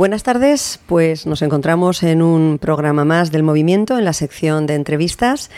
Buenas tardes, pues nos encontramos en un programa más del movimiento, en la sección de entrevistas.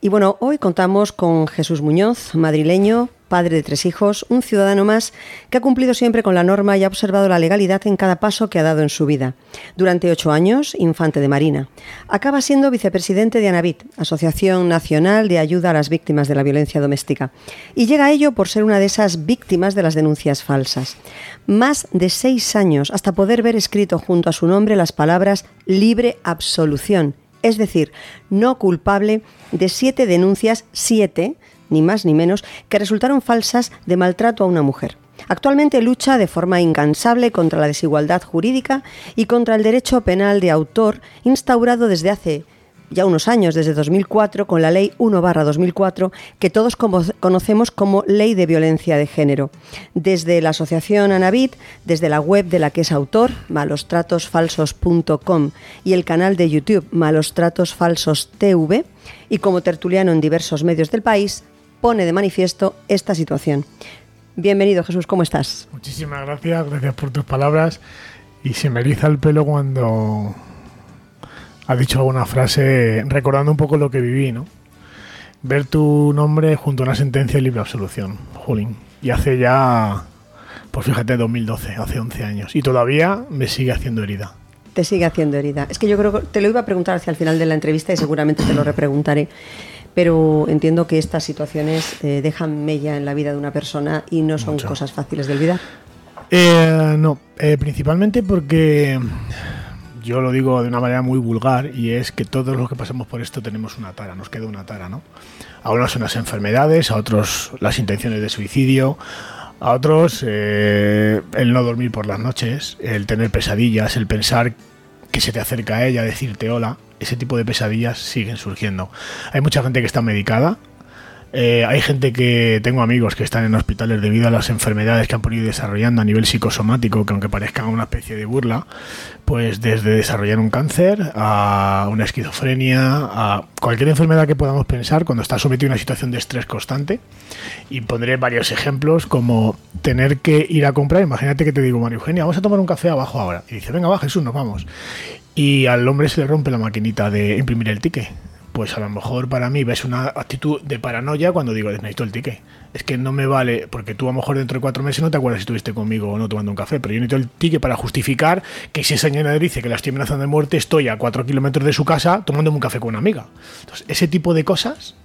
Y bueno, hoy contamos con Jesús Muñoz, madrileño, padre de tres hijos, un ciudadano más que ha cumplido siempre con la norma y ha observado la legalidad en cada paso que ha dado en su vida. Durante ocho años, infante de Marina. Acaba siendo vicepresidente de ANAVIT, Asociación Nacional de Ayuda a las Víctimas de la Violencia Doméstica. Y llega a ello por ser una de esas víctimas de las denuncias falsas. Más de seis años hasta poder ver escrito junto a su nombre las palabras libre absolución es decir, no culpable de siete denuncias, siete, ni más ni menos, que resultaron falsas de maltrato a una mujer. Actualmente lucha de forma incansable contra la desigualdad jurídica y contra el derecho penal de autor instaurado desde hace ya unos años, desde 2004, con la Ley 1-2004, que todos conocemos como Ley de Violencia de Género. Desde la Asociación Anavit, desde la web de la que es autor, malostratosfalsos.com, y el canal de YouTube Malos Tratos Falsos TV, y como tertuliano en diversos medios del país, pone de manifiesto esta situación. Bienvenido Jesús, ¿cómo estás? Muchísimas gracias, gracias por tus palabras y se me eriza el pelo cuando has dicho alguna frase recordando un poco lo que viví, ¿no? Ver tu nombre junto a una sentencia de libre absolución, Julín. Y hace ya, pues fíjate, 2012, hace 11 años. Y todavía me sigue haciendo herida. Te sigue haciendo herida. Es que yo creo que te lo iba a preguntar hacia el final de la entrevista y seguramente te lo repreguntaré pero entiendo que estas situaciones eh, dejan mella en la vida de una persona y no son cosas fáciles de olvidar. Eh, no, eh, principalmente porque yo lo digo de una manera muy vulgar y es que todos los que pasamos por esto tenemos una tara, nos queda una tara, ¿no? A unos son las enfermedades, a otros las intenciones de suicidio, a otros el no dormir por las noches, el tener pesadillas, el pensar que se te acerca a ella, decirte hola, ese tipo de pesadillas siguen surgiendo. Hay mucha gente que está medicada, eh, hay gente que tengo amigos que están en hospitales debido a las enfermedades que han podido desarrollando a nivel psicosomático, que aunque parezcan una especie de burla, pues desde desarrollar un cáncer a una esquizofrenia, a cualquier enfermedad que podamos pensar cuando está sometido a una situación de estrés constante. Y pondré varios ejemplos como tener que ir a comprar, imagínate que te digo, María Eugenia, vamos a tomar un café abajo ahora. Y dice, venga, va Jesús, nos vamos. Y al hombre se le rompe la maquinita de imprimir el ticket pues a lo mejor para mí ves una actitud de paranoia cuando digo, necesito el ticket. Es que no me vale, porque tú a lo mejor dentro de cuatro meses no te acuerdas si estuviste conmigo o no tomando un café, pero yo necesito el ticket para justificar que si esa señora dice que la estoy amenazando de muerte, estoy a cuatro kilómetros de su casa tomándome un café con una amiga. Entonces, ese tipo de cosas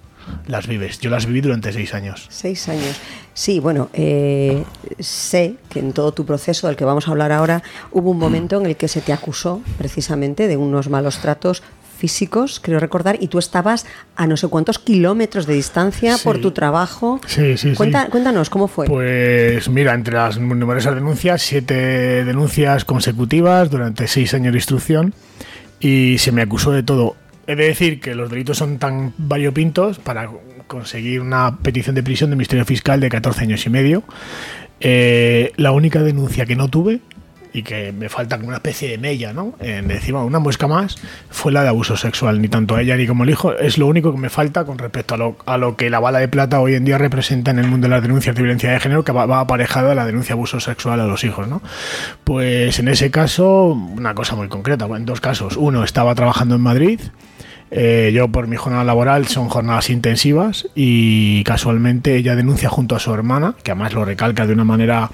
las vives. Yo las viví durante seis años. Seis años. Sí, bueno, eh, sé que en todo tu proceso del que vamos a hablar ahora hubo un momento en el que se te acusó precisamente de unos malos tratos físicos, creo recordar, y tú estabas a no sé cuántos kilómetros de distancia por tu trabajo. Sí, sí, Cuéntanos, ¿cómo fue? Pues mira, entre las numerosas denuncias, siete denuncias consecutivas durante seis años de instrucción y se me acusó de todo. He de decir que los delitos son tan variopintos para conseguir una petición de prisión de Ministerio Fiscal de 14 años y medio. Eh, la única denuncia que no tuve y que me falta como una especie de mella, ¿no? En encima una muesca más fue la de abuso sexual, ni tanto a ella ni como el hijo, es lo único que me falta con respecto a lo, a lo que la bala de plata hoy en día representa en el mundo de las denuncias de violencia de género, que va, va aparejada a la denuncia de abuso sexual a los hijos, ¿no? Pues en ese caso, una cosa muy concreta, en dos casos. Uno, estaba trabajando en Madrid, eh, yo por mi jornada laboral son jornadas intensivas y casualmente ella denuncia junto a su hermana, que además lo recalca de una manera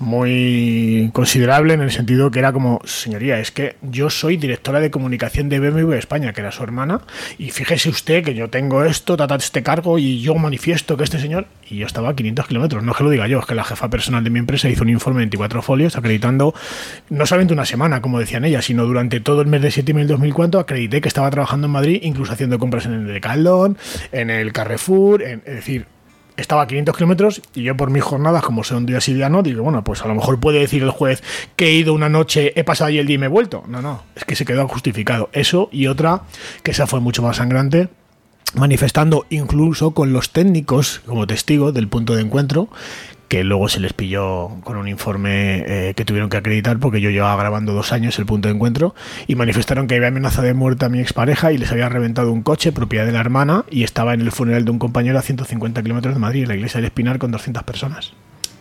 muy considerable en el sentido que era como, señoría, es que yo soy directora de comunicación de BMW España, que era su hermana, y fíjese usted que yo tengo esto, tata este cargo, y yo manifiesto que este señor, y yo estaba a 500 kilómetros, no es que lo diga yo, es que la jefa personal de mi empresa hizo un informe de 24 folios acreditando, no solamente una semana, como decían ellas, sino durante todo el mes de septiembre del 2004, acredité que estaba trabajando en Madrid, incluso haciendo compras en el Decathlon, en el Carrefour, es decir, estaba a 500 kilómetros y yo por mis jornadas, como son un día sí no, digo, bueno, pues a lo mejor puede decir el juez que he ido una noche, he pasado ahí el día y me he vuelto. No, no, es que se quedó justificado. Eso y otra, que esa fue mucho más sangrante, manifestando incluso con los técnicos como testigos del punto de encuentro que luego se les pilló con un informe eh, que tuvieron que acreditar porque yo llevaba grabando dos años el punto de encuentro y manifestaron que había amenaza de muerte a mi expareja y les había reventado un coche propiedad de la hermana y estaba en el funeral de un compañero a 150 kilómetros de Madrid, en la iglesia de Espinar con 200 personas.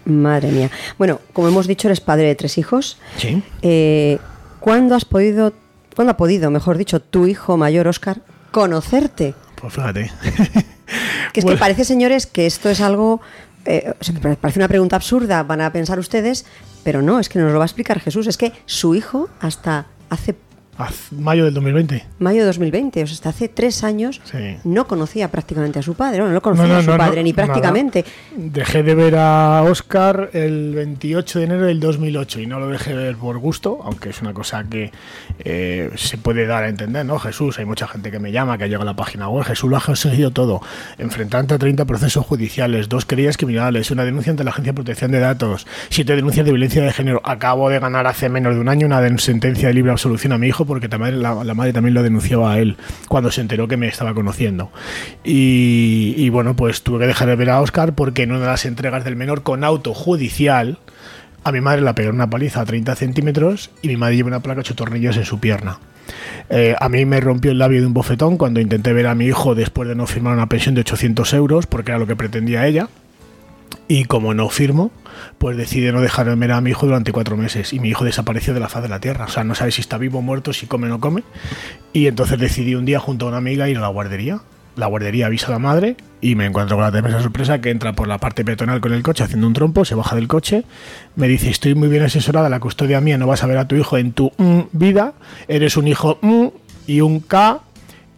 Madre mía. Bueno, como hemos dicho, eres padre de tres hijos. Sí. Eh, ¿cuándo has podido, cuándo ha podido, mejor dicho, tu hijo mayor, Oscar, conocerte? Pues fíjate. Que es que parece, señores, que esto es algo. Eh, parece una pregunta absurda, van a pensar ustedes, pero no, es que nos lo va a explicar Jesús. Es que su hijo, hasta hace mayo del 2020. mayo de 2020, o sea, hasta hace tres años, Sí. no conocía prácticamente a su padre. No conocía No, no, a su padre ni nada. prácticamente. Dejé de ver a Oscar el 28 de enero del 2008 y no lo dejé de ver por gusto, aunque es una cosa que eh, se puede dar a entender, ¿no? Jesús, hay mucha gente que me llama, que ha llegado a la página web, Jesús lo ha conseguido todo, enfrentante a 30 procesos judiciales, dos querellas criminales, una denuncia ante la Agencia de Protección de Datos, siete denuncias de violencia de género. Acabo de ganar hace menos de un año una sentencia de libre absolución a mi hijo porque también la, madre también lo denunciaba a él cuando se enteró que me estaba conociendo. Y, y bueno, pues tuve que dejar de ver a Oscar porque en una de las entregas del menor con auto judicial, a mi madre la pegaron una paliza a 30 centímetros y mi madre lleva una placa ocho tornillos en su pierna. Eh, a mí me rompió el labio de un bofetón cuando intenté ver a mi hijo después de no firmar una pensión de 800 euros, porque era lo que pretendía ella. Y como no firmo, pues decide no dejar de ver a mi hijo durante cuatro meses. Y mi hijo desapareció de la faz de la tierra. O sea, no sabe si está vivo o muerto, si come o no come. Y entonces decidí un día junto a una amiga ir a la guardería. La guardería avisa a la madre y me encuentro con la tremenda sorpresa que entra por la parte peatonal con el coche haciendo un trompo, se baja del coche, me dice, estoy muy bien asesorada, la custodia mía, no vas a ver a tu hijo en tu mm, vida, eres un hijo mm, y un K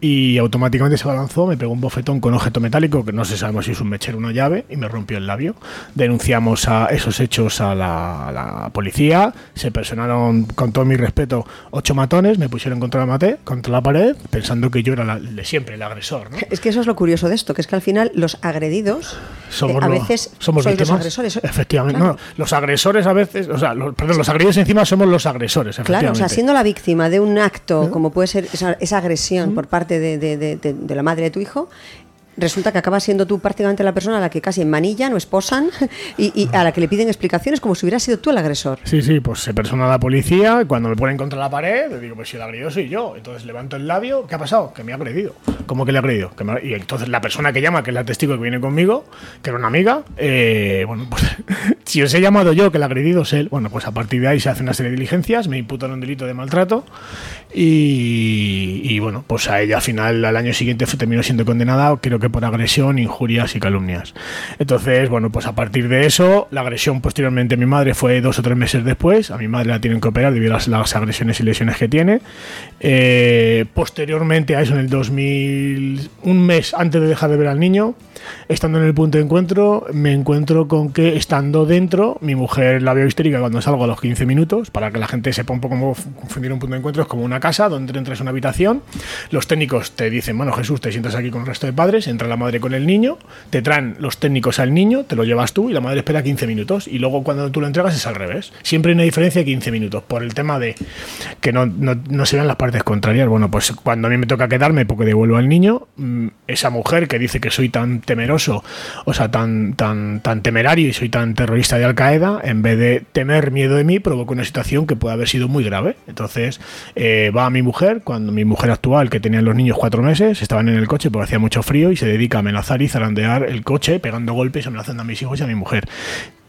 y automáticamente se balanzó, me pegó un bofetón con objeto metálico, que no se sabemos si es un mechero o una llave, y me rompió el labio. Denunciamos a esos hechos a la, a la policía, se personaron, con todo mi respeto, ocho matones, me pusieron contra la, mate, contra la pared, pensando que yo era la- de siempre, el agresor. ¿no? Es que eso es lo curioso de esto, que es que al final los agredidos Somos eh, a veces somos sois los agresores. Efectivamente. Claro. No, los agresores a veces, o sea, los, perdón, los agredidos encima somos los agresores, Claro, o sea, siendo la víctima de un acto como puede ser esa, esa agresión por parte de, la madre de tu hijo, resulta que acabas siendo tú prácticamente la persona a la que casi manillan o esposan y, a la que le piden explicaciones como si hubieras sido tú el agresor. Sí, sí, pues se persona la policía. Cuando me ponen contra la pared, le digo, pues si el agredido soy yo. Entonces levanto el labio. ¿Qué ha pasado? Que me ha agredido. ¿Cómo que le ha agredido? Y entonces la persona que llama, que es la testigo que viene conmigo, que era una amiga, eh, bueno, pues si os he llamado yo, que el agredido es él, bueno, pues a partir de ahí se hace una serie de diligencias, me imputan un delito de maltrato y, y, bueno, pues a ella al final, al año siguiente terminó siendo condenada, creo que por agresión, injurias y calumnias. Entonces, bueno, pues a partir de eso, la agresión posteriormente a mi madre fue dos o tres meses después, a mi madre la tienen que operar debido a las, las agresiones y lesiones que tiene. Eh, posteriormente a eso, en el 2000, un mes antes de dejar de ver al niño, estando en el punto de encuentro, me encuentro con que estando dentro, mi mujer la veo histérica cuando salgo a los 15 minutos, para que la gente sepa un poco cómo fu- confundir un punto de encuentro, es como una casa donde entras a una habitación, los técnicos te dicen, bueno Jesús, te sientas aquí con el resto de padres, entra la madre con el niño, te traen los técnicos al niño, te lo llevas tú y la madre espera 15 minutos, y luego cuando tú lo entregas es al revés. Siempre hay una diferencia de 15 minutos, por el tema de que no, no, no se vean las partes contrarias. Bueno, pues cuando a mí me toca quedarme porque devuelvo al niño, mm, esa mujer que dice que soy tan temeroso, o sea, tan, tan, tan temerario y soy tan terrorista de Al Qaeda, en vez de temer miedo de mí, provoca una situación que puede haber sido muy grave. Entonces, eh, va a mi mujer, cuando mi mujer actual, que tenía los niños cuatro meses, estaban en el coche porque hacía mucho frío y se dedica a amenazar y zarandear el coche, pegando golpes, amenazando a mis hijos y a mi mujer.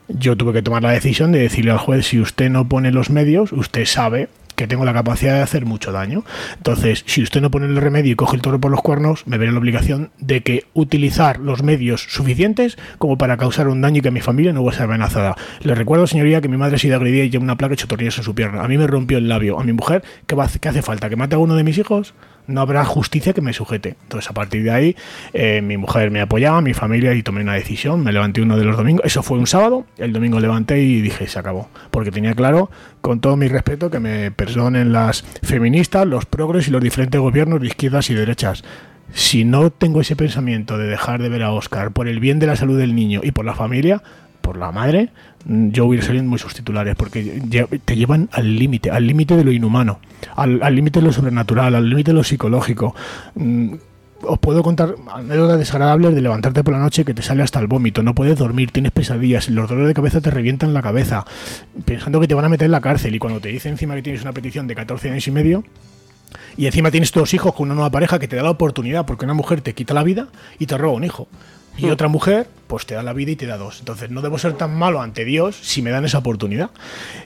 Yo tuve que tomar la decisión de decirle al juez, si usted no pone los medios, usted sabe que tengo la capacidad de hacer mucho daño. Entonces, si usted no pone el remedio y coge el toro por los cuernos, me veré la obligación de que utilizar los medios suficientes como para causar un daño y que mi familia no va a ser amenazada. Le recuerdo, señoría, que mi madre ha sido agredida y lleva una placa hecho tornillos en su pierna. A mí me rompió el labio. A mi mujer, ¿qué, va, hace falta? ¿Que mate a uno de mis hijos? no habrá justicia que me sujete. Entonces, a partir de ahí, eh, mi mujer me apoyaba, mi familia, y tomé una decisión. Me levanté uno de los domingos. Eso fue un sábado. El domingo levanté y dije, se acabó. Porque tenía claro, con todo mi respeto, que me perdonen las feministas, los progres y los diferentes gobiernos de izquierdas y derechas. Si no tengo ese pensamiento de dejar de ver a Oscar por el bien de la salud del niño y por la familia, por la madre, mm, yo hubiera salido en muchos titulares, porque te llevan al límite, al límite de lo inhumano, al al límite de lo sobrenatural, al límite de lo psicológico. Os puedo contar anécdotas desagradables de levantarte por la noche que te sale hasta el vómito, no puedes dormir, tienes pesadillas, los dolores de cabeza te revientan la cabeza, pensando que te van a meter en la cárcel y cuando te dicen encima que tienes una petición de 14 años y medio, y encima tienes dos hijos con una nueva pareja que te da la oportunidad porque una mujer te quita la vida y te roba un hijo. Y otra mujer, pues te da la vida y te da dos. Entonces no debo ser tan malo ante Dios si me dan esa oportunidad.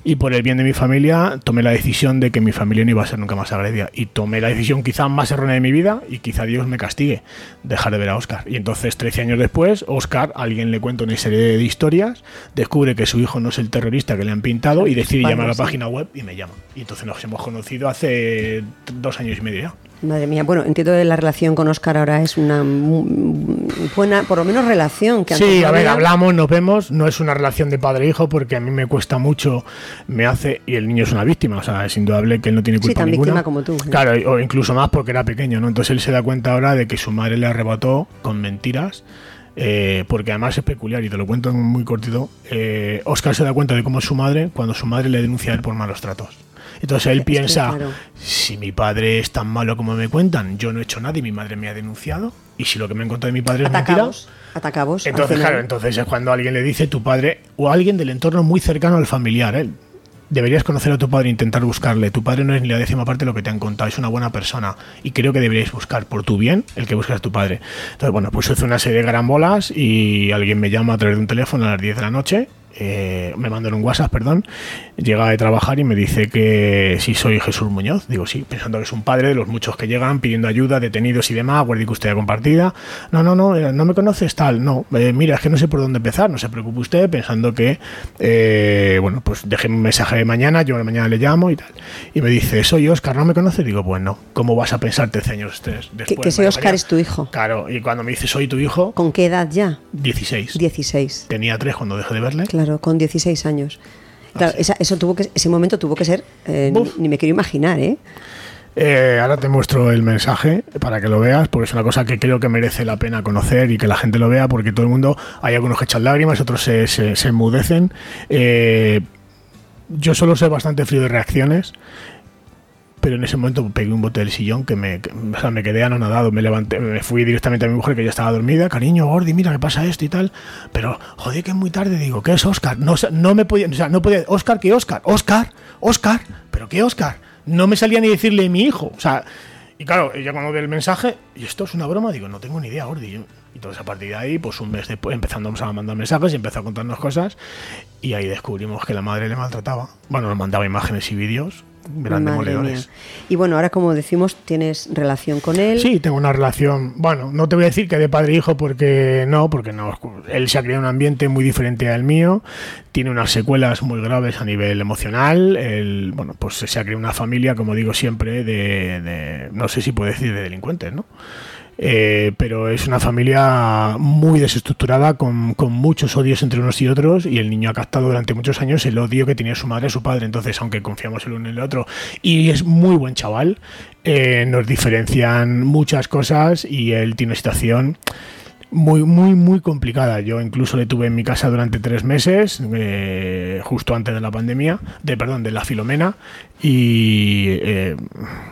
Y por el bien de mi familia, tomé la decisión de que mi familia no iba a ser nunca más agredida. Y tomé la decisión quizá más errónea de mi vida y quizá Dios me castigue, dejar de ver a Oscar. Y entonces, 13 años después, Oscar, alguien le cuenta una serie de historias, descubre que su hijo no es el terrorista que le han pintado y decide llamar a la sí. página web y me llama. Y entonces nos hemos conocido hace dos años y medio ya. Madre mía, bueno, entiendo que la relación con Oscar ahora es una buena, por lo menos relación. Que Sí, a ver, hablamos, nos vemos, no es una relación de padre-hijo porque a mí me cuesta mucho, me hace, y el niño es una víctima, o sea, es indudable que él no tiene Sí, culpa tan ninguna. víctima como tú. Claro, o incluso más porque era pequeño, ¿no? Entonces él se da cuenta ahora de que su madre le arrebató con mentiras. eh, porque además es peculiar y te lo cuento en muy cortito. eh, Oscar se da cuenta de cómo es su madre cuando su madre le denuncia a él por malos tratos. Entonces él piensa, claro. si mi padre es tan malo como me cuentan, yo no he hecho nada y mi madre me ha denunciado, y si lo que me han contado de mi padre es mentira, al entonces, claro, entonces es cuando alguien le dice tu padre o alguien del entorno muy cercano al familiar, ¿eh? Deberías conocer a tu padre e intentar buscarle. Tu padre no es ni la décima parte de lo que te han contado, es una buena persona. Y creo que deberíais buscar por tu bien el que buscas a tu padre. Entonces, bueno, pues hice una serie de carambolas y alguien me llama a través de un teléfono a las 10 de la noche. Eh, me mandan un WhatsApp, perdón. Llega de trabajar y me dice que si soy Jesús Muñoz. Digo, sí, pensando que es un padre de los muchos que llegan pidiendo ayuda, detenidos y demás, guardia custodia compartida. No, no, no, eh, no me conoces tal. No, eh, mira, es que no sé por dónde empezar. No se preocupe usted, pensando que, eh, bueno, pues déjeme un mensaje de mañana, yo mañana le llamo y tal. Y me dice, soy Oscar, ¿no me conoces? Digo, pues no. ¿Cómo vas a pensar 13 años después? Que, que María Oscar es tu hijo. Claro, y cuando me dice, soy tu hijo, ¿Con qué edad ya? 16. 16. Tenía 3 cuando dejé de verle. Claro, con 16 años. Claro, sí. esa- eso tuvo que, ese momento tuvo que ser, eh, ni, me quiero imaginar, ¿eh? Eh, ahora te muestro el mensaje para que lo veas, porque es una cosa que creo que merece la pena conocer y que la gente lo vea, porque todo el mundo, hay algunos que echan lágrimas, otros se, se- se enmudecen. Eh, yo solo sé bastante frío de reacciones, pero en ese momento pegué un bote del sillón que me, que- o sea, me quedé anonadado, me levanté, me fui directamente a mi mujer que ya estaba dormida, cariño, Gordi, mira que pasa esto y tal, pero joder que es muy tarde, digo, ¿qué es Oscar? No, no me podía, o sea, no podía, Oscar, ¿qué Oscar? Oscar, Oscar, pero ¿qué Oscar? No me salía ni decirle mi hijo, o sea, y claro, ya cuando ve el mensaje, ¿y esto es una broma? Digo, no tengo ni idea, Gordi. Y entonces a partir de ahí, pues un mes después empezamos a mandar mensajes y empezó a contarnos cosas y ahí descubrimos que la madre le maltrataba. Bueno, nos mandaba imágenes y vídeos, eran Madre demoledores. mía. Y bueno, ahora como decimos, tienes relación con él. Sí, tengo una relación, bueno, no te voy a decir que de padre e hijo porque no, porque no, él se ha creado un ambiente muy diferente al mío, tiene unas secuelas muy graves a nivel emocional, él, bueno, pues se ha creado una familia, como digo siempre, de, de- no sé si puedo decir de delincuentes, ¿no? Eh, pero es una familia muy desestructurada, con, con muchos odios entre unos y otros, y el niño ha captado durante muchos años el odio que tenía su madre y su padre. Entonces, aunque confiamos el uno en el otro, y es muy buen chaval, eh, nos diferencian muchas cosas y él tiene una situación muy, muy, muy complicada. Yo incluso le tuve en mi casa durante tres meses, eh, justo antes de la pandemia, de perdón, de la filomena, y eh,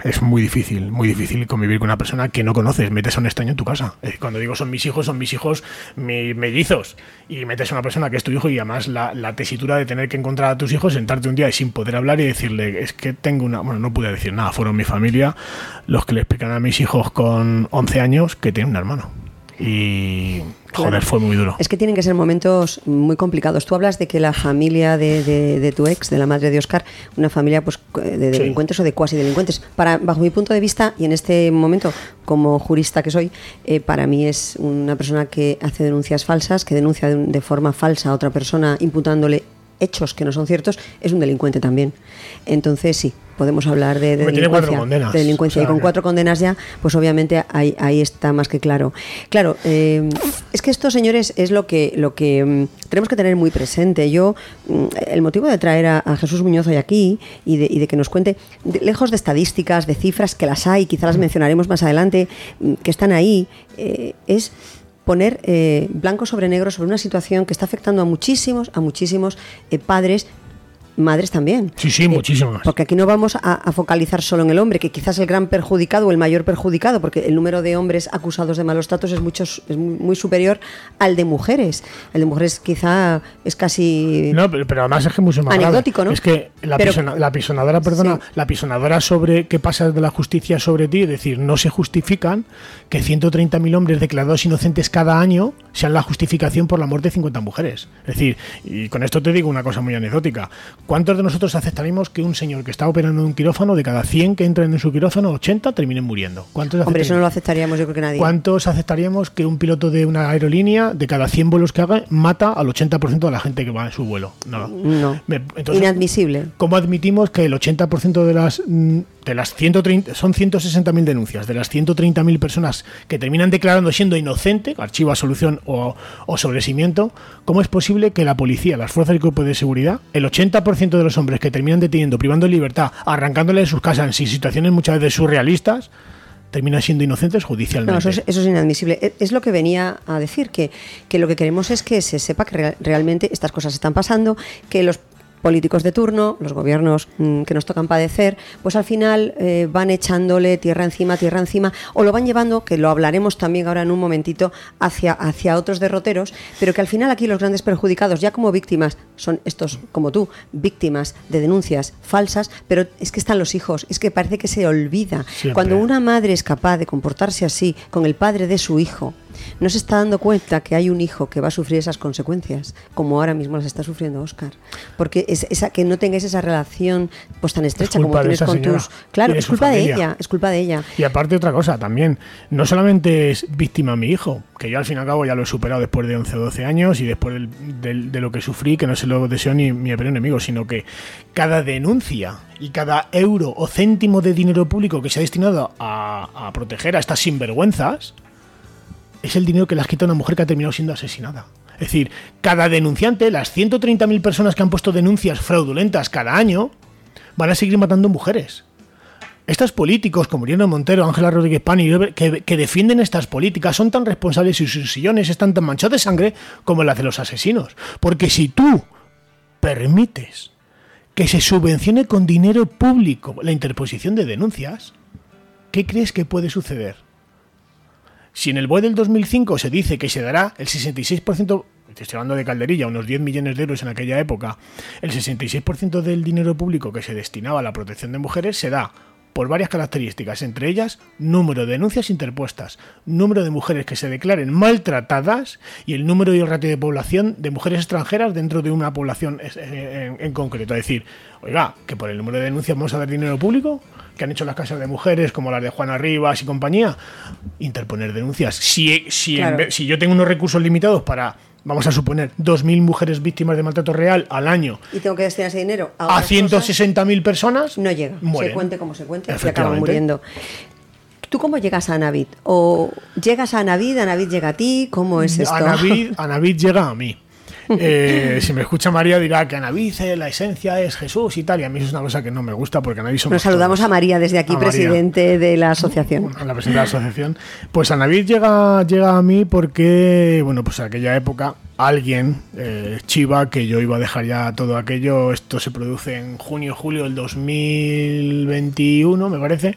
es muy difícil, muy difícil convivir con una persona que no conoces, metes a un extraño en tu casa. Eh, Cuando digo son mis hijos, son mis hijos mi- mellizos, y metes a una persona que es tu hijo y además la, la tesitura de tener que encontrar a tus hijos, sentarte un día y sin poder hablar y decirle, es que tengo una... Bueno, no pude decir nada, fueron mi familia los que le explican a mis hijos con 11 años que tienen un hermano. Y joder, Claro. fue muy duro. Es que tienen que ser momentos muy complicados. Tú hablas de que la familia de, de- de tu ex, de la madre de Oscar, una familia pues de Sí. delincuentes o de cuasi delincuentes. Para, bajo mi punto de vista, y en este momento, como jurista que soy, eh, para mí es una persona que hace denuncias falsas, que denuncia de, de forma falsa a otra persona imputándole hechos que no son ciertos, es un delincuente también. Entonces sí, podemos hablar de, delincuencia. condenas, de delincuencia. o sea, y con cuatro condenas ya, pues obviamente ahí, ahí está más que claro. Claro, eh, es que esto, señores, es lo que, lo que mm, tenemos que tener muy presente. Yo, mm, el motivo de traer a, a Jesús Muñoz hoy aquí y de, y de que nos cuente, de- lejos de estadísticas, de cifras que las hay, quizás las mencionaremos más adelante, mm, que están ahí, eh, es poner eh, blanco sobre negro sobre una situación que está afectando a muchísimos, a muchísimos eh, padres, madres también. Sí, sí, Eh, muchísimas. Porque aquí no vamos a, a focalizar solo en el hombre, que quizás el gran perjudicado o el mayor perjudicado, porque el número de hombres acusados de malos tratos es, mucho, es muy, superior al de mujeres. El de mujeres quizá es casi... No, pero, pero además es que es mucho más grave. Anecdótico, ¿no? Es que la, Pero- pisona- la pisonadora, perdona, Sí. la pisonadora sobre qué pasa de la justicia sobre ti, es decir, no se justifican que 130.000 hombres declarados inocentes cada año sean la justificación por la muerte de 50 mujeres. Es decir, y con esto te digo una cosa muy anecdótica. ¿Cuántos de nosotros aceptaríamos que un señor que está operando en un quirófano, de cada 100 que entren en su quirófano, 80 terminen muriendo? ¿Cuántos Hombre, eso no lo aceptaríamos yo creo que nadie. ¿Cuántos aceptaríamos que un piloto de una aerolínea, de cada 100 vuelos que haga, mata al 80% de la gente que va en su vuelo? No. no. Inadmisible. ¿Cómo admitimos que el 80% de las mm, de las 130, son 160.000 denuncias, de las 130.000 personas que terminan declarando siendo inocente, archivo a solución o, o sobrecimiento, ¿cómo es posible que la policía, las fuerzas y cuerpos de seguridad, el 80% de los hombres que terminan deteniendo, privando libertad, arrancándole de sus casas en situaciones muchas veces surrealistas, terminan siendo inocentes judicialmente. No, eso es, inadmisible. E, es, lo que venía a decir, que, que, lo que queremos es que se sepa que realmente estas cosas están pasando, que los políticos de turno, los gobiernos mm, que nos tocan padecer, pues al final eh, van echándole tierra encima, tierra encima, o lo van llevando, que lo hablaremos también ahora en un momentito, hacia, hacia otros derroteros, pero que al final aquí los grandes perjudicados, ya como víctimas, son estos, como tú, víctimas de denuncias falsas, pero es que están los hijos, es que parece que se olvida. Cuando una madre es capaz de comportarse así con el padre de su hijo, no se está dando cuenta que hay un hijo que va a sufrir esas consecuencias, como ahora mismo las está sufriendo Oscar. Porque es esa, que no tengáis esa relación pues tan estrecha como tienes con tus. Claro, es culpa de ella, es culpa de ella. Y aparte otra cosa también, no solamente es víctima mi hijo, que yo al fin y al cabo ya lo he superado después de 11 o 12 años y después de, lo que sufrí, que no se lo deseo ni mi peor enemigo, sino que cada denuncia y cada euro o céntimo de dinero público que se ha destinado a, a proteger a estas sinvergüenzas, es el dinero que le has quitado a una mujer que ha terminado siendo asesinada. Es decir, cada denunciante, las 130.000 personas que han puesto denuncias fraudulentas cada año, van a seguir matando mujeres. Estos políticos como Mariano Montero, Ángela Rodríguez Pani, que, que, defienden estas políticas son tan responsables y sus sillones están tan manchados de sangre como las de los asesinos. Porque si tú permites que se subvencione con dinero público la interposición de denuncias, ¿qué crees que puede suceder? Si en el BOE del 2005 se dice que se dará el 66%, estoy hablando de calderilla, unos 10 millones de euros en aquella época, el 66% del dinero público que se destinaba a la protección de mujeres se da por varias características, entre ellas número de denuncias interpuestas, número de mujeres que se declaren maltratadas y el número y el ratio de población de mujeres extranjeras dentro de una población en, en concreto. Es decir, oiga, que por el número de denuncias vamos a dar dinero público, que han hecho las casas de mujeres, como las de Juana Rivas y compañía, interponer denuncias. Si, si, si yo tengo unos recursos limitados para vamos a suponer, 2.000 mujeres víctimas de maltrato real al año. Y tengo que destinar ese dinero a, a 160.000 personas. No llega. Se cuente como se cuente y acaban muriendo. ¿Tú cómo llegas a Navid? ¿O llegas a Navid, Navid llega a ti? ¿Cómo es esto? A Navid llega a mí. Eh, si me escucha María dirá que Anavice, la esencia es Jesús y tal, y a mí es una cosa que no me gusta porque Anaví somos Nos saludamos a María desde aquí, presidente de la asociación. A la presidenta de la asociación. Pues Anavid llega, llega a mí porque, bueno, pues aquella época alguien, eh, Chiva, que yo iba a dejar ya todo aquello. Esto se produce en junio, julio del 2021, me parece.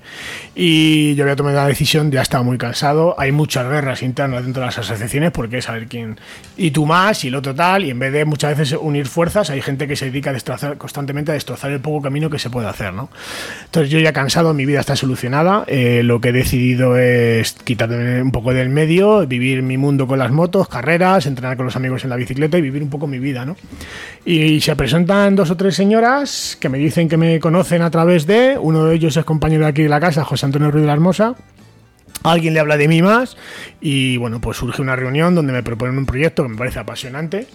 Y yo había tomado la decisión, ya estaba muy cansado. Hay muchas guerras internas dentro de las asociaciones porque es saber quién. Y tú más, y el otro tal. Y en vez de muchas veces unir fuerzas, hay gente que se dedica a destrozar, constantemente a destrozar el poco camino que se puede hacer, ¿no? Entonces yo ya cansado, mi vida está solucionada. Eh, lo que he decidido es quitarme un poco del medio, vivir mi mundo con las motos, carreras, entrenar con los amigos en la bicicleta y vivir un poco mi vida, ¿no? Y se presentan dos o tres señoras que me dicen que me conocen a través de, uno de ellos es compañero de aquí de la casa, José Antonio Ruiz de la Hermosa, alguien le habla de mí más y bueno, pues surge una reunión donde me proponen un proyecto que me parece apasionante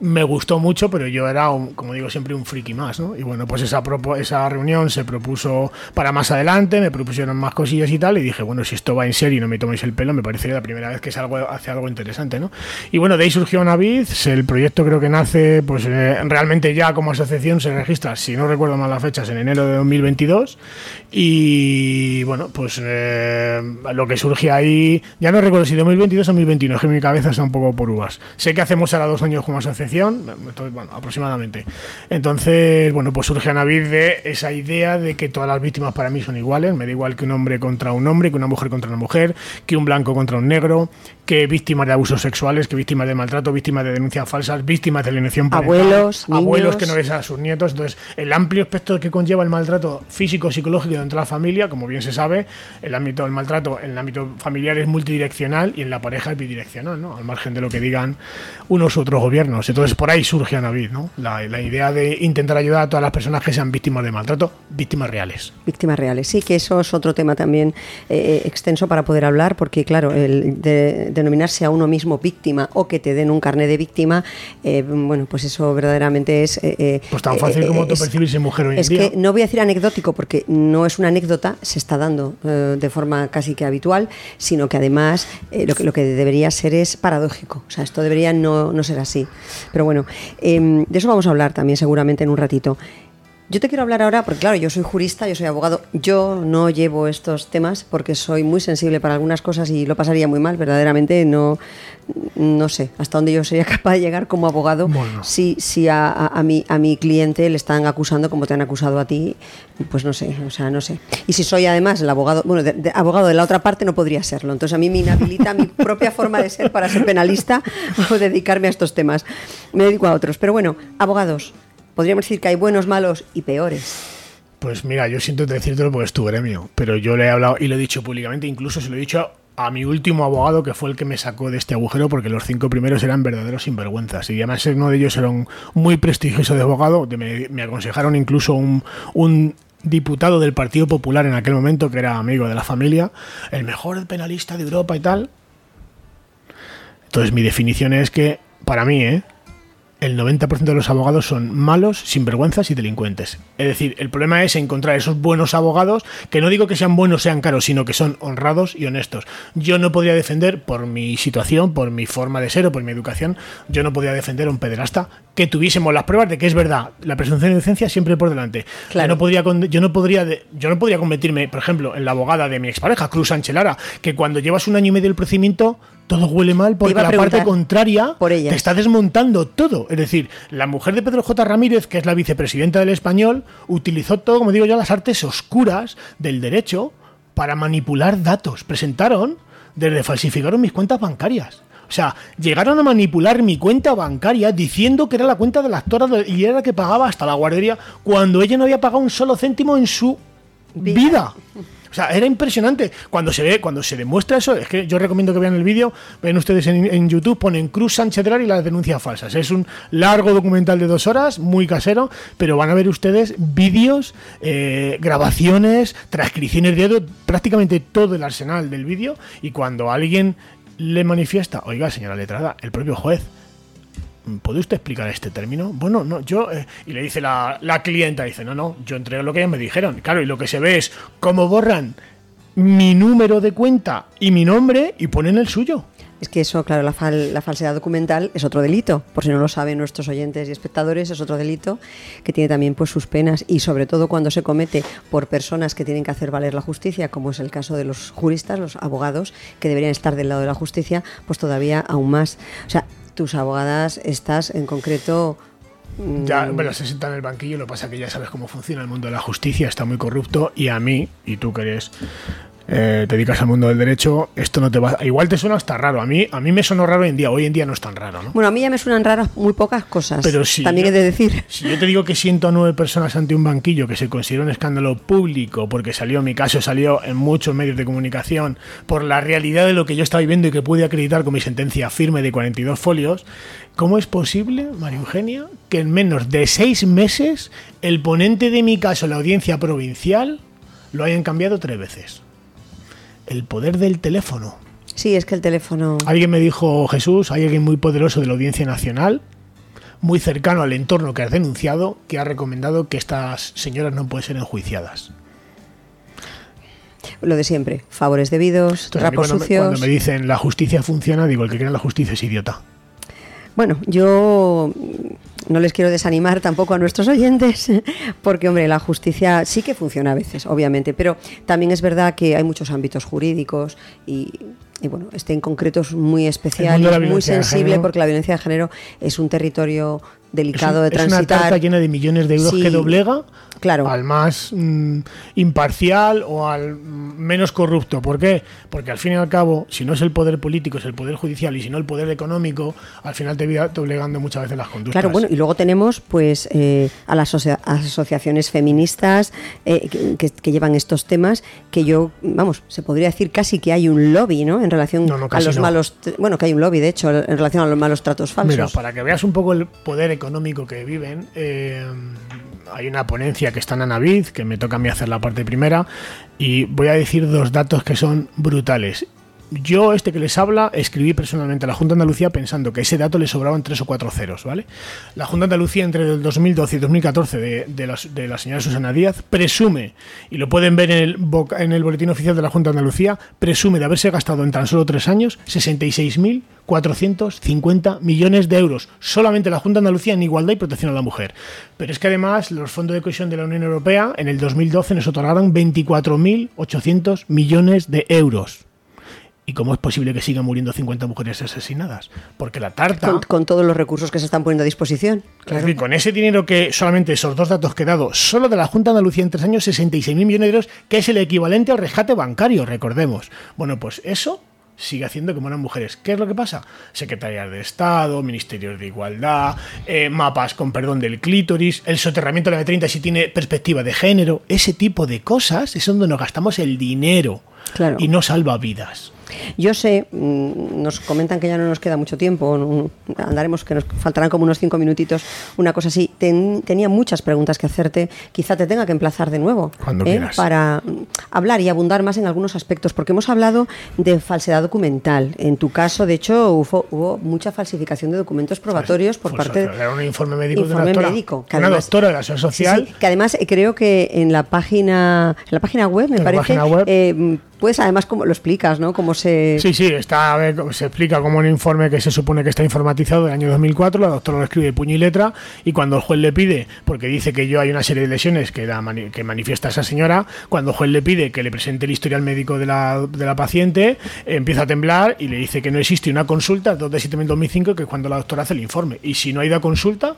me gustó mucho, pero yo era, como digo siempre, un friki más, ¿no? Y bueno, pues esa, esa reunión se propuso para más adelante, me propusieron más cosillas y tal, y dije, bueno, si esto va en serio y no me toméis el pelo, me parecería la primera vez que algo hace algo interesante, ¿no? Y bueno, de ahí surgió Navid, el proyecto creo que nace, pues eh, realmente ya como asociación se registra, si no recuerdo mal las fechas, en enero de 2022, y bueno, pues eh, lo que surge ahí, ya no recuerdo si 2022 o 2021, es que mi cabeza está un poco por uvas. Sé que hacemos ahora dos años como asociación, bueno, aproximadamente. Entonces, bueno, pues surge a Navid de esa idea de que todas las víctimas para mí son iguales, me da igual que un hombre contra un hombre, que una mujer contra una mujer, que un blanco contra un negro, que víctimas de abusos sexuales, que víctimas de maltrato, víctimas de denuncias falsas, víctimas de alienación parental, abuelos, abuelos que no ves a sus nietos. Entonces, el amplio espectro que conlleva el maltrato físico, psicológico dentro de la familia, como bien se sabe, el ámbito del maltrato en el ámbito familiar es multidireccional y en la pareja es bidireccional, ¿no? Al margen de lo que digan unos u otros gobiernos. Entonces, por ahí surge a Navid, ¿no? La, idea de intentar ayudar a todas las personas que sean víctimas de maltrato, víctimas reales. Víctimas reales, sí, que eso es otro tema también eh, extenso para poder hablar, porque, claro, el de denominarse a uno mismo víctima o que te den un carnet de víctima, eh, bueno, pues eso verdaderamente es... Eh, eh, pues tan fácil como percibirse mujer hoy en es que no voy a decir anecdótico porque no es una anécdota, se está dando de forma casi que habitual, sino que además lo, que, lo que debería ser es paradójico. O sea, esto debería no, no ser así. Pero bueno, em, de eso vamos a hablar también seguramente en un ratito. Yo te quiero hablar ahora, porque claro, yo soy jurista, yo soy abogado, yo no llevo estos temas porque soy muy sensible para algunas cosas y lo pasaría muy mal, verdaderamente. No, no sé hasta dónde yo sería capaz de llegar como abogado si, si a, a, mi, a mi cliente le están acusando como te han acusado a ti, pues no sé, o sea, no sé. Y si soy además el abogado, bueno, de, abogado de la otra parte no podría serlo, entonces a mí me inhabilita mi propia forma de ser para ser penalista o dedicarme a estos temas. Me dedico a otros, pero bueno, abogados podríamos decir que hay buenos, malos y peores. Pues mira, yo siento decírtelo porque es tu gremio, pero yo le he hablado y lo he dicho públicamente, incluso se lo he dicho a mi último abogado que fue el que me sacó de este agujero porque los cinco primeros eran verdaderos sinvergüenzas y además uno de ellos era un muy prestigioso de abogado, me, me aconsejaron incluso un, un diputado del Partido Popular en aquel momento que era amigo de la familia, el mejor penalista de Europa y tal. Entonces mi definición es que para mí, ¿eh? El 90% de los abogados son malos, sinvergüenzas y delincuentes. Es decir, el problema es encontrar esos buenos abogados, que no digo que sean buenos, sean caros, sino que son honrados y honestos. Yo no podría defender, por mi situación, por mi forma de ser o por mi educación, yo no podría defender a un pederasta que tuviésemos las pruebas de que es verdad. La presunción de inocencia siempre por delante. Yo no podría, yo no podría, yo no podría convertirme, por ejemplo, en la abogada de mi expareja, Cruz Sánchez Lara, que cuando llevas un año y medio el procedimiento todo huele mal porque la parte contraria te está desmontando todo. Es decir, la mujer de Pedro J. Ramírez, que es la vicepresidenta del español, utilizó todo, como digo yo, las artes oscuras del derecho para manipular datos. Presentaron, desde falsificaron mis cuentas bancarias. O sea, llegaron a manipular mi cuenta bancaria diciendo que era la cuenta de la actora y era la que pagaba hasta la guardería cuando ella no había pagado un solo céntimo en su vida. O sea, era impresionante. Cuando se ve, cuando se demuestra eso, es que yo recomiendo que vean el vídeo, ven ustedes en, YouTube, ponen Cruz Sánchez y las denuncias falsas. Es un largo documental de dos horas, muy casero, pero van a ver ustedes vídeos, eh, grabaciones, transcripciones de audio, prácticamente todo el arsenal del vídeo. Y cuando alguien le manifiesta, oiga, señora letrada, el propio juez, ¿puede usted explicar este término? Bueno, no, yo... Eh", y le dice la, la, clienta, dice, no, no, yo entrego lo que ellos me dijeron. Claro, y lo que se ve es cómo borran mi número de cuenta y mi nombre y ponen el suyo. Es que eso, claro, la, la, falsedad documental es otro delito, por si no lo saben nuestros oyentes y espectadores, es otro delito que tiene también pues sus penas y sobre todo cuando se comete por personas que tienen que hacer valer la justicia, como es el caso de los juristas, los abogados que deberían estar del lado de la justicia, pues todavía aún más. O sea, tus abogadas, estás en concreto ya, mm, bueno, se sienta en el banquillo, lo que pasa es que ya sabes cómo funciona el mundo de la justicia, está muy corrupto y a mí, y tú que eres eh, te dedicas al mundo del derecho, esto no te va. Igual te suena hasta raro. A mí, a mí me sonó raro hoy en día. Hoy en día no es tan raro, ¿no? Bueno, a mí ya me suenan raras muy pocas cosas. Pero si también he de decir. Si yo te digo que siento a nueve personas ante un banquillo que se considera un escándalo público, porque salió, en mi caso, salió en muchos medios de comunicación, por la realidad de lo que yo estaba viviendo y que pude acreditar con mi sentencia firme de 42 folios, ¿cómo es posible, María Eugenia, que en menos de seis meses el ponente de mi caso, la audiencia provincial, lo hayan cambiado tres veces? El poder del teléfono. Sí, es que el teléfono... Alguien me dijo, Jesús, hay alguien muy poderoso de la Audiencia Nacional, muy cercano al entorno que has denunciado, que ha recomendado que estas señoras no pueden ser enjuiciadas. Lo de siempre, favores debidos, trapos sucios... cuando me dicen la justicia funciona, digo, el que cree en la justicia es idiota. Bueno, yo no les quiero desanimar tampoco a nuestros oyentes, porque, hombre, la justicia sí que funciona a veces, obviamente, pero también es verdad que hay muchos ámbitos jurídicos y y bueno, este en concreto es muy especial, y muy sensible porque la violencia de género es un territorio delicado de transitar. Es una carta llena de millones de euros que doblega claro. al más mm, imparcial o al menos corrupto. ¿Por qué? Porque al fin y al cabo, si no es el poder político, es el poder judicial y si no el poder económico, al final te va doblegando muchas veces las conductas. Claro, bueno, y luego tenemos pues eh, a las asociaciones feministas eh, que, llevan estos temas, que yo, vamos, se podría decir casi que hay un lobby, ¿no? En relación a los malos, bueno, que hay un lobby, de hecho, en relación a los malos tratos falsos. Mira, para que veas un poco el poder económico que viven, eh, hay una ponencia que está en Anavid, que me toca a mí hacer la parte primera, y voy a decir dos datos que son brutales. Yo, este que les habla, escribí personalmente a la Junta de Andalucía pensando que ese dato le sobraban tres o cuatro ceros, ¿vale? La Junta de Andalucía entre el 2012 y 2014 de, de, la, de la señora Susana Díaz presume, y lo pueden ver en el, en el boletín oficial de la Junta de Andalucía, presume de haberse gastado en tan solo tres años 66.450 millones de euros. Solamente la Junta de Andalucía en igualdad y protección a la mujer. Pero es que además los fondos de cohesión de la Unión Europea en el 2012 nos otorgaron 24.800 millones de euros. ¿Y cómo es posible que sigan muriendo 50 mujeres asesinadas? Porque la tarta... Con, todos los recursos que se están poniendo a disposición. Claro. con ese dinero que solamente esos dos datos que he dado, solo de la Junta de Andalucía en tres años, 66.000 millones de euros, que es el equivalente al rescate bancario, recordemos. Bueno, pues eso sigue haciendo que mueran mujeres. ¿Qué es lo que pasa? Secretarías de Estado, Ministerios de Igualdad, eh, mapas con perdón del clítoris, el soterramiento de la M30 si tiene perspectiva de género, ese tipo de cosas es donde nos gastamos el dinero y no salva vidas. Yo sé, mm, nos comentan que ya no nos queda mucho tiempo, andaremos que nos faltarán como unos cinco minutitos, una cosa así. tenía muchas preguntas que hacerte, quizá te tenga que emplazar de nuevo ¿eh? para hablar y abundar más en algunos aspectos, porque hemos hablado de falsedad documental. En tu caso, de hecho, hubo, mucha falsificación de documentos probatorios por parte de un informe médico de una doctora, médico, una doctora de la Seguridad Social. que además eh, creo que en la página, en la página web, me parece, eh, pues además como lo explicas, ¿no? Cómo se... Sí, sí, está, se explica como un informe que se supone que está informatizado del año 2004, la doctora lo escribe puño y letra, y cuando el juez le pide, porque dice que yo hay una serie de lesiones que, que manifiesta esa señora, cuando el juez le pide que le presente el historial médico de la, de la paciente, empieza a temblar y le dice que no existe una consulta, 2 de septiembre de 2005, que es cuando la doctora hace el informe. Y si no hay da consulta,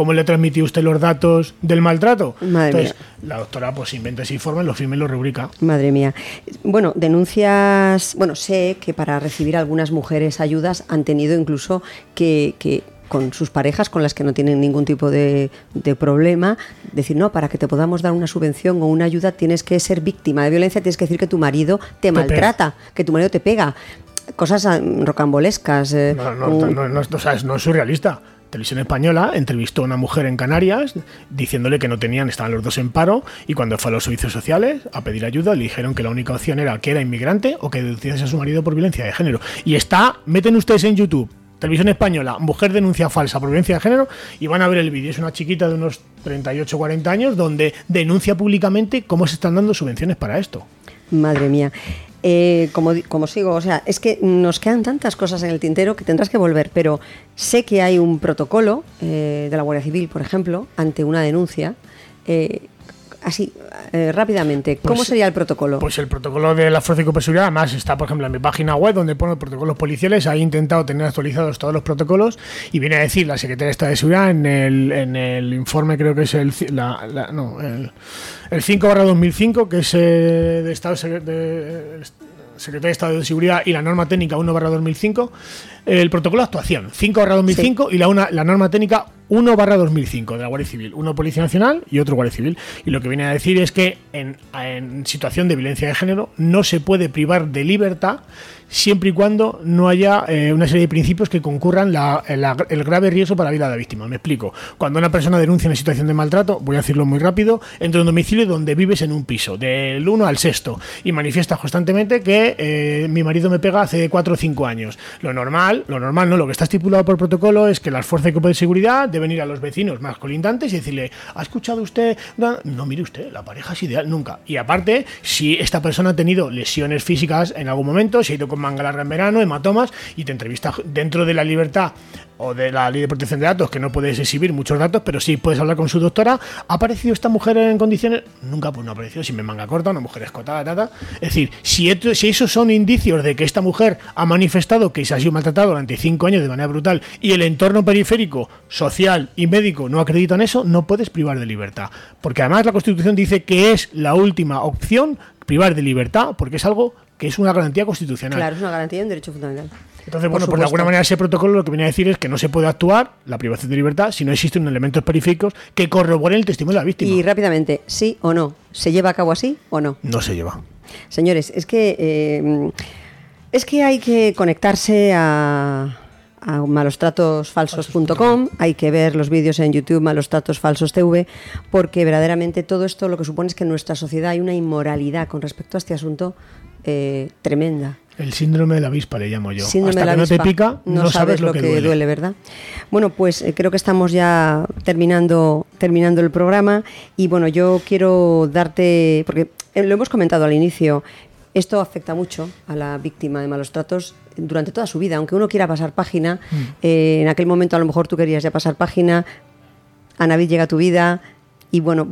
¿Cómo le transmitió usted los datos del maltrato? Entonces, la doctora pues inventa ese informe, lo firma y lo rubrica. Madre mía. Bueno, denuncias, bueno, sé que para recibir algunas mujeres ayudas han tenido incluso que, que con sus parejas con las que no tienen ningún tipo de, problema, decir, no, para que te podamos dar una subvención o una ayuda tienes que ser víctima de violencia, tienes que decir que tu marido te, maltrata, que tu marido te pega. Cosas ah, rocambolescas. Eh, no, no, no, no, es surrealista. Televisión Española entrevistó a una mujer en Canarias diciéndole que no tenían, estaban los dos en paro y cuando fue a los servicios sociales a pedir ayuda le dijeron que la única opción era que era inmigrante o que denunciase a su marido por violencia de género. Y está, meten ustedes en YouTube, Televisión Española, mujer denuncia falsa por violencia de género y van a ver el vídeo. Es una chiquita de unos 38 40 años donde denuncia públicamente cómo se están dando subvenciones para esto. Madre mía. Eh, como, como sigo, o sea, es que nos quedan tantas cosas en el tintero que tendrás que volver, pero sé que hay un protocolo eh, de la Guardia Civil, por ejemplo, ante una denuncia. Eh, así, rápidamente, ¿cómo pues, sería el protocolo? Pues el protocolo de la Fuerza de Seguridad, además está, por ejemplo, en mi página web donde pone protocolos policiales. Ahí he intentado tener actualizados todos los protocolos y viene a decir la Secretaría de Estado de Seguridad en el, en el informe, creo que es el, la, no, el el 5 barra 2005, que es eh, de Estado de, Secretaría de Estado de Seguridad y la norma técnica 1 barra 2005, el protocolo de actuación 5 barra 2005 y la, una, la norma técnica 1 barra 2005 de la Guardia Civil, uno Policía Nacional y otro Guardia Civil. Y lo que viene a decir es que en, situación de violencia de género no se puede privar de libertad siempre y cuando no haya eh, una serie de principios que concurran el grave riesgo para la vida de la víctima. Me explico. Cuando una persona denuncia una situación de maltrato, voy a decirlo muy rápido, entra en un domicilio donde vives en un piso, del 1 al sexto, y manifiesta constantemente que eh, mi marido me pega hace 4 o 5 años. Lo normal, lo normal no, lo que está estipulado por protocolo es que las fuerzas de seguridad deben ir a los vecinos más colindantes y decirle, ¿ha escuchado usted? No, mire usted, la pareja es ideal, nunca. Y aparte, si esta persona ha tenido lesiones físicas en algún momento, se ha ido con manga larga en verano, hematomas, y te entrevista dentro de la libertad o de la ley de protección de datos, que no puedes exhibir muchos datos, pero sí puedes hablar con su doctora. ¿Ha aparecido esta mujer en condiciones? Nunca, pues no ha aparecido, si me manga corta, una mujer escotada, nada. Es decir, si, si esos son indicios de que esta mujer ha manifestado que se ha sido maltratada durante cinco años de manera brutal y el entorno periférico, social y médico no acreditan eso, no puedes privar de libertad. Porque además la Constitución dice que es la última opción privar de libertad, porque es algo que es una garantía constitucional. Claro, es una garantía de un derecho fundamental. Entonces, bueno, pues de alguna manera ese protocolo lo que viene a decir es que no se puede actuar la privación de libertad si no existen elementos periféricos que corroboren el testimonio de la víctima. Y rápidamente, ¿sí o no? ¿Se lleva a cabo así o no? No se lleva. Señores, es que eh, es que hay que conectarse a, a malostratosfalsos.com, hay que ver los vídeos en YouTube Malostratosfalsos TV, porque verdaderamente todo esto lo que supone es que en nuestra sociedad hay una inmoralidad con respecto a este asunto eh, tremenda. El síndrome de la avispa le llamo yo. Síndrome Hasta de la que no te pica, no, sabes, lo, que, duele. ¿verdad? Bueno, pues eh, creo que estamos ya terminando, terminando el programa y bueno, yo quiero darte, porque eh, lo hemos comentado al inicio, esto afecta mucho a la víctima de malos tratos durante toda su vida, aunque uno quiera pasar página, mm. eh, en aquel momento a lo mejor tú querías ya pasar página, Anavid llega a tu vida y bueno,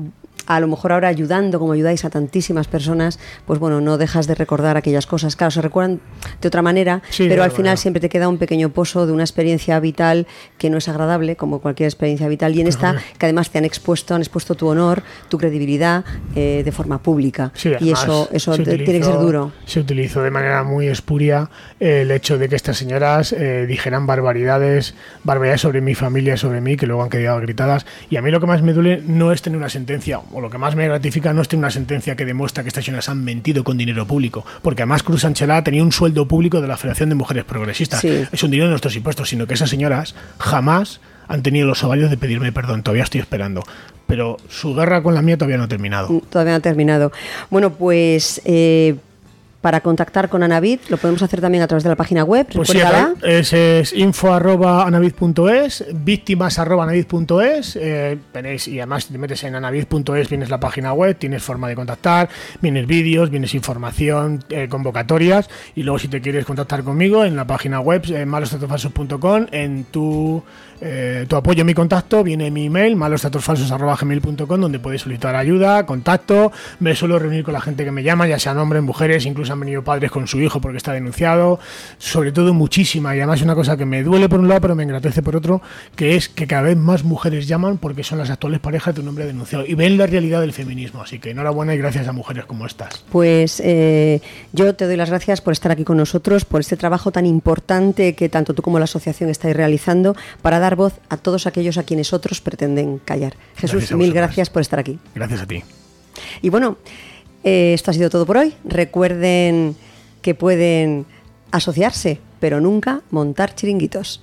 a lo mejor ahora ayudando, como ayudáis a tantísimas personas, pues bueno, no dejas de recordar aquellas cosas. Claro, se recuerdan de otra manera, pero al final siempre te queda un pequeño pozo de una experiencia vital que no es agradable, como cualquier experiencia vital, y en esta, que además te han expuesto, han expuesto tu honor, tu credibilidad eh, de forma pública. y eso, eso tiene que ser duro. Se utilizó de manera muy espuria el hecho de que estas señoras eh, dijeran barbaridades, barbaridades sobre mi familia, sobre mí, que luego han quedado gritadas. Y a mí lo que más me duele no es tener una sentencia o lo que más me gratifica no es tener una sentencia que demuestra que estas señoras han mentido con dinero público, porque además Cruz Anchelá tenía un sueldo público de la Federación de Mujeres Progresistas. Es un dinero de nuestros impuestos, sino que esas señoras jamás han tenido los ovarios de pedirme perdón. Todavía estoy esperando. Pero su guerra con la mía todavía no ha terminado. Todavía no ha terminado. Bueno, pues eh, para contactar con Anavid, lo podemos hacer también a través de la página web. Pues sí, es, es info arroba anavid.es, víctimas arroba anavid.es, eh, y además si te metes en anavid.es vienes la página web, tienes forma de contactar, vienes vídeos, vienes información, eh, convocatorias, y luego si te quieres contactar conmigo en la página web, en malostratosfalsos.com, en tu eh, tu apoyo, mi contacto, viene mi email, malostratosfalsos.gmail.com, donde puedes solicitar ayuda, contacto. Me suelo reunir con la gente que me llama, ya sean hombres, mujeres, incluso han venido padres con su hijo porque está denunciado. Sobre todo muchísima, y además es una cosa que me duele por un lado, pero me engratece por otro, que es que cada vez más mujeres llaman porque son las actuales parejas de un hombre denunciado y ven la realidad del feminismo. Así que enhorabuena y gracias a mujeres como estas. Pues eh, yo te doy las gracias por estar aquí con nosotros, por este trabajo tan importante que tanto tú como la asociación estáis realizando para dar voz a todos aquellos a quienes otros pretenden callar. Jesús, mil gracias por estar aquí. Gracias a ti. Y bueno, eh, esto ha sido todo por hoy. Recuerden que pueden asociarse, pero nunca montar chiringuitos.